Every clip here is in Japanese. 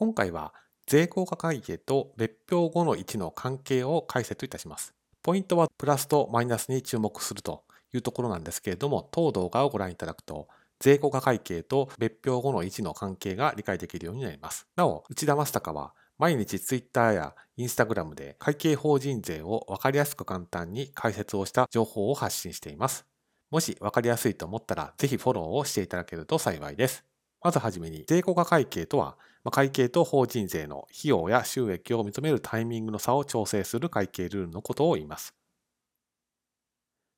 今回は税効果会計と別表後の1の関係を解説いたします。ポイントはプラスとマイナスに注目するというところなんですけれども、当動画をご覧いただくと、税効果会計と別表後の1の関係が理解できるようになります。なお、内田正孝は毎日 Twitter や Instagram で会計法人税を分かりやすく簡単に解説をした情報を発信しています。もし分かりやすいと思ったら、ぜひフォローをしていただけると幸いです。まずはじめに、税効果会計とは、会計と法人税の費用や収益を認めるタイミングの差を調整する会計ルールのことを言います。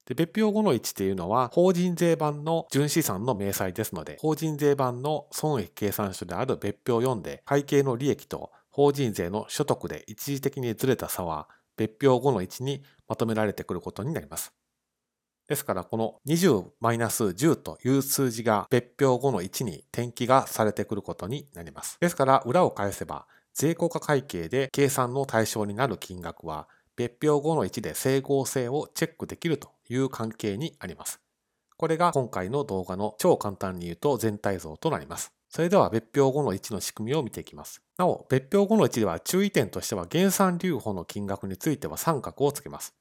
で別表後の1っていうのは、法人税版の純資産の明細ですので、法人税版の損益計算書である別表4で、会計の利益と法人税の所得で一時的にずれた差は、別表後の1にまとめられてくることになります。ですから、この20-10という数字が別表後の1に転記がされてくることになります。ですから、裏を返せば、税効果会計で計算の対象になる金額は、別表後の1で整合性をチェックできるという関係にあります。これが今回の動画の超簡単に言うと全体像となります。それでは別表後の1の仕組みを見ていきます。なお、別表後の1では注意点としては減算留保の金額については三角をつけます。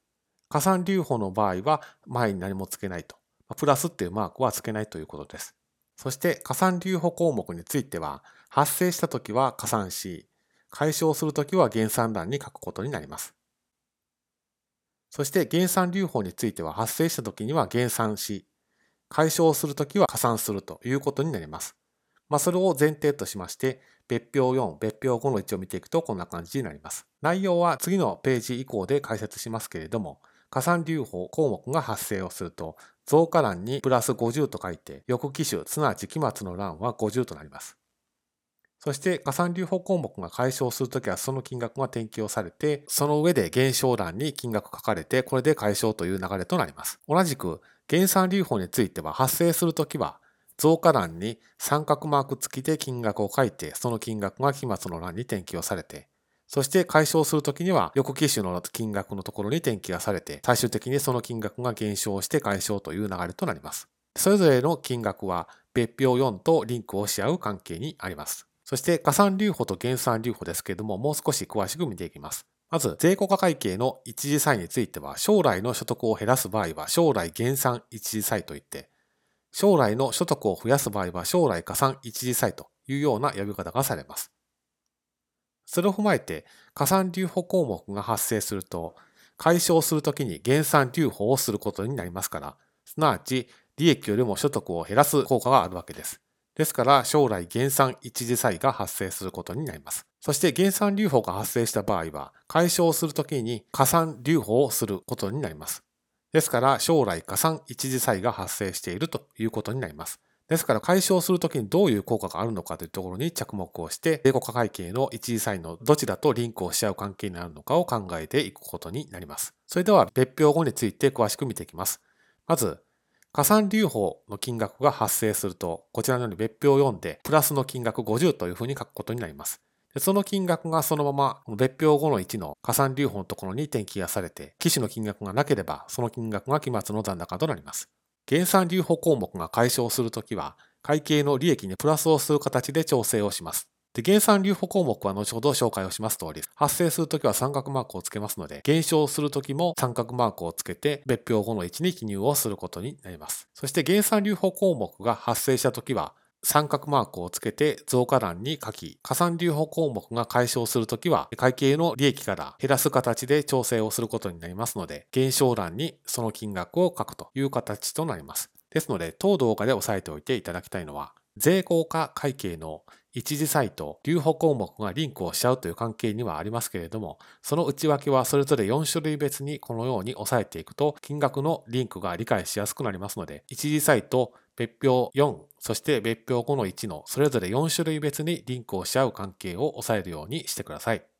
加算留保の場合は前に何もつけないと。プラスっていうマークはつけないということです。そして加算留保項目については発生したときは加算し、解消するときは減算欄に書くことになります。そして減算留保については発生したときには減算し、解消するときは加算するということになります。まあ、それを前提としまして、別表4、別表5の1を見ていくとこんな感じになります。内容は次のページ以降で解説しますけれども、加算留保項目が発生をすると、増加欄にプラス50と書いて、翌期種、すなわち期末の欄は50となります。そして加算留保項目が解消するときはその金額が転記をされて、その上で減少欄に金額書かれて、これで解消という流れとなります。同じく、減算留保については発生するときは、増加欄に三角マーク付きで金額を書いて、その金額が期末の欄に転記をされて、そして解消するときには、翌機種の金額のところに転記がされて、最終的にその金額が減少して解消という流れとなります。それぞれの金額は別表4とリンクをし合う関係にあります。そして加算留保と減算留保ですけれども、もう少し詳しく見ていきます。まず、税効果会計の一時債については、将来の所得を減らす場合は、将来減算一時債といって、将来の所得を増やす場合は、将来加算一時債というような呼び方がされます。それを踏まえて、加算留保項目が発生すると、解消するときに減算留保をすることになりますから、すなわち利益よりも所得を減らす効果があるわけです。ですから、将来減算一時債が発生することになります。そして減算留保が発生した場合は、解消するときに加算留保をすることになります。ですから、将来加算一時債が発生しているということになります。ですから解消するときにどういう効果があるのかというところに着目をして、米国会計の一時債のどちらとリンクをし合う関係になるのかを考えていくことになります。それでは別表後について詳しく見ていきます。まず、加算留保の金額が発生すると、こちらのように別表を読んで、プラスの金額50というふうに書くことになります。その金額がそのまま別表後の1の加算留保のところに転記がされて、機種の金額がなければ、その金額が期末の残高となります。減産留保項目が解消するときは、会計の利益にプラスをする形で調整をします。で、減算留保項目は後ほど紹介をします通り、発生するときは三角マークをつけますので、減少するときも三角マークをつけて別表後の位置に記入をすることになります。そして減産留保項目が発生したときは、三角マークをつけて増加欄に書き、加算留保項目が解消するときは、会計の利益から減らす形で調整をすることになりますので、減少欄にその金額を書くという形となります。ですので、当動画で押さえておいていただきたいのは、税効果会計の一時サイト、留保項目がリンクをしちゃうという関係にはありますけれども、その内訳はそれぞれ4種類別にこのように押さえていくと、金額のリンクが理解しやすくなりますので、一時サイト、別表4、そして別表5の1のそれぞれ4種類別にリンクをし合う関係を押さえるようにしてください。